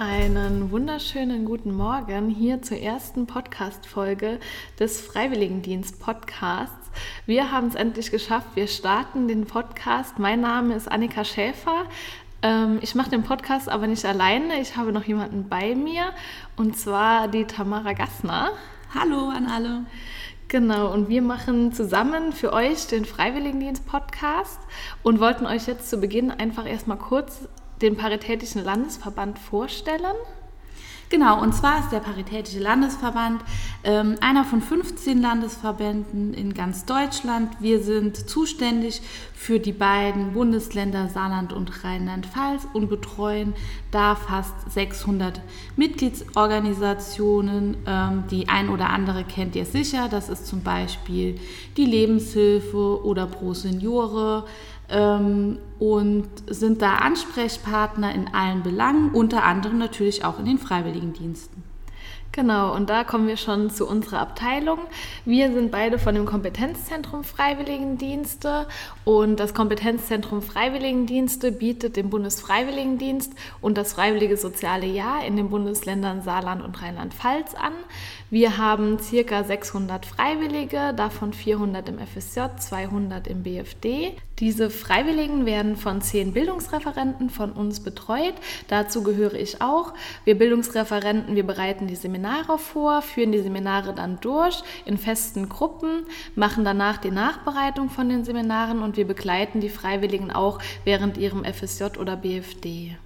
einen wunderschönen guten Morgen hier zur ersten Podcast-Folge des Freiwilligendienst-Podcasts. Wir haben es endlich geschafft. Wir starten den Podcast. Mein Name ist Annika Schäfer. Ähm, ich mache den Podcast aber nicht alleine. Ich habe noch jemanden bei mir und zwar die Tamara Gassner. Hallo an alle. Genau, und wir machen zusammen für euch den Freiwilligendienst-Podcast und wollten euch jetzt zu Beginn einfach erstmal kurz den Paritätischen Landesverband vorstellen? Genau, und zwar ist der Paritätische Landesverband ähm, einer von 15 Landesverbänden in ganz Deutschland. Wir sind zuständig für die beiden Bundesländer Saarland und Rheinland-Pfalz und betreuen da fast 600 Mitgliedsorganisationen. Ähm, die ein oder andere kennt ihr sicher. Das ist zum Beispiel die Lebenshilfe oder Pro Seniore ähm, und sind da Ansprechpartner in allen Belangen, unter anderem natürlich auch in den Freiwilligendiensten. Genau, und da kommen wir schon zu unserer Abteilung. Wir sind beide von dem Kompetenzzentrum Freiwilligendienste und das Kompetenzzentrum Freiwilligendienste bietet den Bundesfreiwilligendienst und das Freiwillige Soziale Jahr in den Bundesländern Saarland und Rheinland-Pfalz an. Wir haben circa 600 Freiwillige, davon 400 im FSJ, 200 im BFD. Diese Freiwilligen werden von zehn Bildungsreferenten von uns betreut. Dazu gehöre ich auch. Wir Bildungsreferenten, wir bereiten die Seminare vor, führen die Seminare dann durch in festen Gruppen, machen danach die Nachbereitung von den Seminaren und wir begleiten die Freiwilligen auch während ihrem FSJ oder BFD.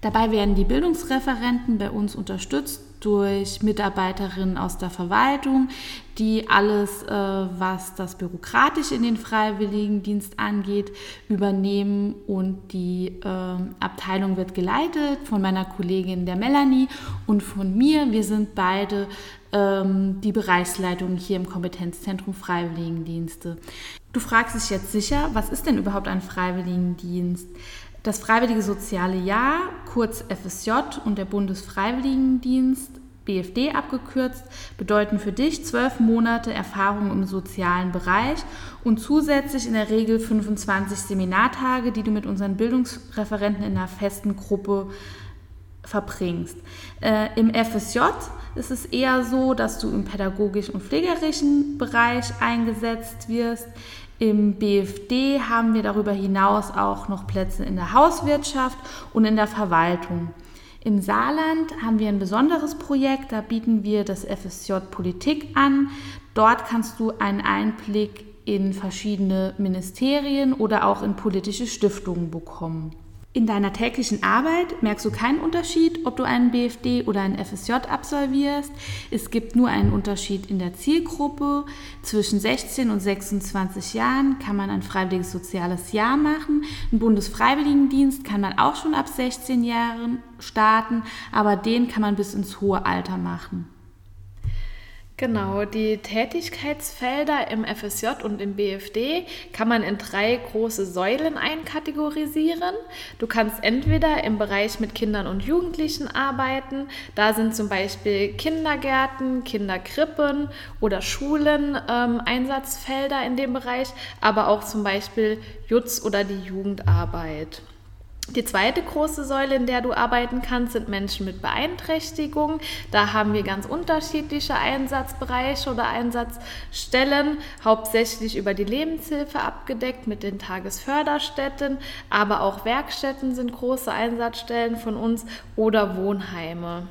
Dabei werden die Bildungsreferenten bei uns unterstützt durch Mitarbeiterinnen aus der Verwaltung, die alles, äh, was das bürokratisch in den Freiwilligendienst angeht, übernehmen. Und die äh, Abteilung wird geleitet von meiner Kollegin der Melanie und von mir. Wir sind beide ähm, die Bereichsleitung hier im Kompetenzzentrum Freiwilligendienste. Du fragst dich jetzt sicher, was ist denn überhaupt ein Freiwilligendienst? Das Freiwillige Soziale Jahr, kurz FSJ und der Bundesfreiwilligendienst, BFD abgekürzt, bedeuten für dich zwölf Monate Erfahrung im sozialen Bereich und zusätzlich in der Regel 25 Seminartage, die du mit unseren Bildungsreferenten in einer festen Gruppe verbringst. Äh, Im FSJ ist es eher so, dass du im pädagogischen und pflegerischen Bereich eingesetzt wirst. Im BFD haben wir darüber hinaus auch noch Plätze in der Hauswirtschaft und in der Verwaltung. Im Saarland haben wir ein besonderes Projekt, da bieten wir das FSJ Politik an. Dort kannst du einen Einblick in verschiedene Ministerien oder auch in politische Stiftungen bekommen. In deiner täglichen Arbeit merkst du keinen Unterschied, ob du einen BFD oder einen FSJ absolvierst. Es gibt nur einen Unterschied in der Zielgruppe. Zwischen 16 und 26 Jahren kann man ein freiwilliges soziales Jahr machen. Ein Bundesfreiwilligendienst kann man auch schon ab 16 Jahren starten, aber den kann man bis ins hohe Alter machen. Genau, die Tätigkeitsfelder im FSJ und im BFD kann man in drei große Säulen einkategorisieren. Du kannst entweder im Bereich mit Kindern und Jugendlichen arbeiten, da sind zum Beispiel Kindergärten, Kinderkrippen oder Schulen ähm, Einsatzfelder in dem Bereich, aber auch zum Beispiel Jutz oder die Jugendarbeit. Die zweite große Säule, in der du arbeiten kannst, sind Menschen mit Beeinträchtigung. Da haben wir ganz unterschiedliche Einsatzbereiche oder Einsatzstellen, hauptsächlich über die Lebenshilfe abgedeckt mit den Tagesförderstätten, aber auch Werkstätten sind große Einsatzstellen von uns oder Wohnheime.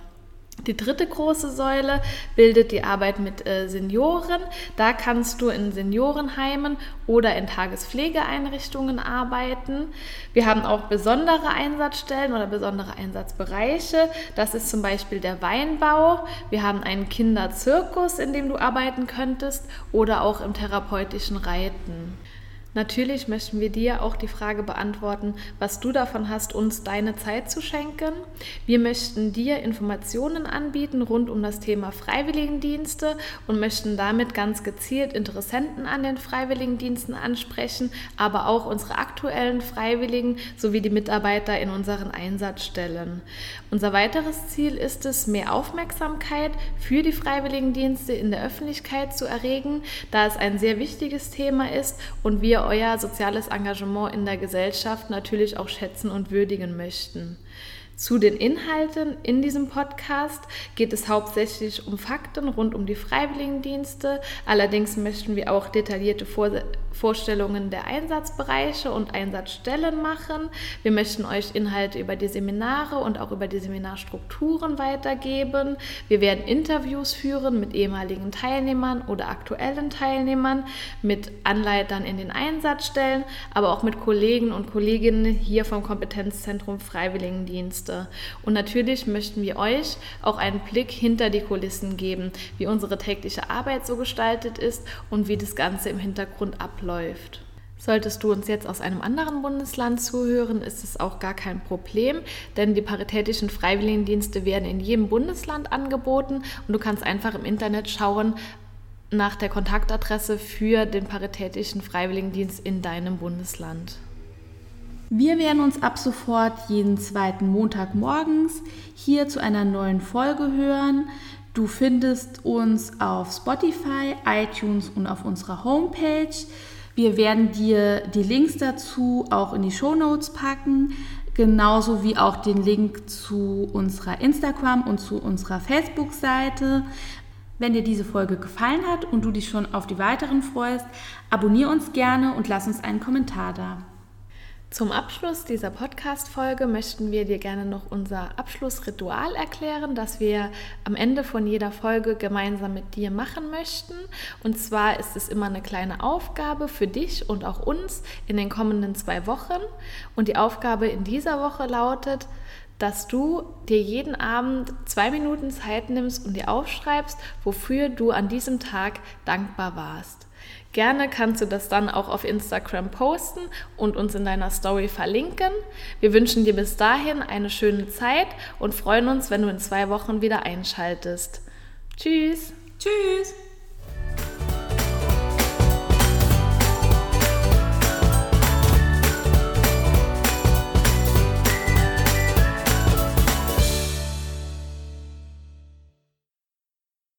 Die dritte große Säule bildet die Arbeit mit äh, Senioren. Da kannst du in Seniorenheimen oder in Tagespflegeeinrichtungen arbeiten. Wir haben auch besondere Einsatzstellen oder besondere Einsatzbereiche. Das ist zum Beispiel der Weinbau. Wir haben einen Kinderzirkus, in dem du arbeiten könntest oder auch im therapeutischen Reiten. Natürlich möchten wir dir auch die Frage beantworten, was du davon hast, uns deine Zeit zu schenken. Wir möchten dir Informationen anbieten rund um das Thema Freiwilligendienste und möchten damit ganz gezielt Interessenten an den Freiwilligendiensten ansprechen, aber auch unsere aktuellen Freiwilligen sowie die Mitarbeiter in unseren Einsatzstellen. Unser weiteres Ziel ist es, mehr Aufmerksamkeit für die Freiwilligendienste in der Öffentlichkeit zu erregen, da es ein sehr wichtiges Thema ist und wir euer soziales Engagement in der Gesellschaft natürlich auch schätzen und würdigen möchten. Zu den Inhalten in diesem Podcast geht es hauptsächlich um Fakten rund um die Freiwilligendienste. Allerdings möchten wir auch detaillierte Vor Vorstellungen der Einsatzbereiche und Einsatzstellen machen. Wir möchten euch Inhalte über die Seminare und auch über die Seminarstrukturen weitergeben. Wir werden Interviews führen mit ehemaligen Teilnehmern oder aktuellen Teilnehmern, mit Anleitern in den Einsatzstellen, aber auch mit Kollegen und Kolleginnen hier vom Kompetenzzentrum Freiwilligendienste. Und natürlich möchten wir euch auch einen Blick hinter die Kulissen geben, wie unsere tägliche Arbeit so gestaltet ist und wie das Ganze im Hintergrund abläuft. Solltest du uns jetzt aus einem anderen Bundesland zuhören, ist es auch gar kein Problem, denn die paritätischen Freiwilligendienste werden in jedem Bundesland angeboten und du kannst einfach im Internet schauen nach der Kontaktadresse für den paritätischen Freiwilligendienst in deinem Bundesland. Wir werden uns ab sofort jeden zweiten Montag morgens hier zu einer neuen Folge hören. Du findest uns auf Spotify, iTunes und auf unserer Homepage. Wir werden dir die Links dazu auch in die Show Notes packen, genauso wie auch den Link zu unserer Instagram und zu unserer Facebook-Seite. Wenn dir diese Folge gefallen hat und du dich schon auf die weiteren freust, abonniere uns gerne und lass uns einen Kommentar da. Zum Abschluss dieser Podcast-Folge möchten wir dir gerne noch unser Abschlussritual erklären, das wir am Ende von jeder Folge gemeinsam mit dir machen möchten. Und zwar ist es immer eine kleine Aufgabe für dich und auch uns in den kommenden zwei Wochen. Und die Aufgabe in dieser Woche lautet, dass du dir jeden Abend zwei Minuten Zeit nimmst und dir aufschreibst, wofür du an diesem Tag dankbar warst. Gerne kannst du das dann auch auf Instagram posten und uns in deiner Story verlinken. Wir wünschen dir bis dahin eine schöne Zeit und freuen uns, wenn du in zwei Wochen wieder einschaltest. Tschüss. Tschüss.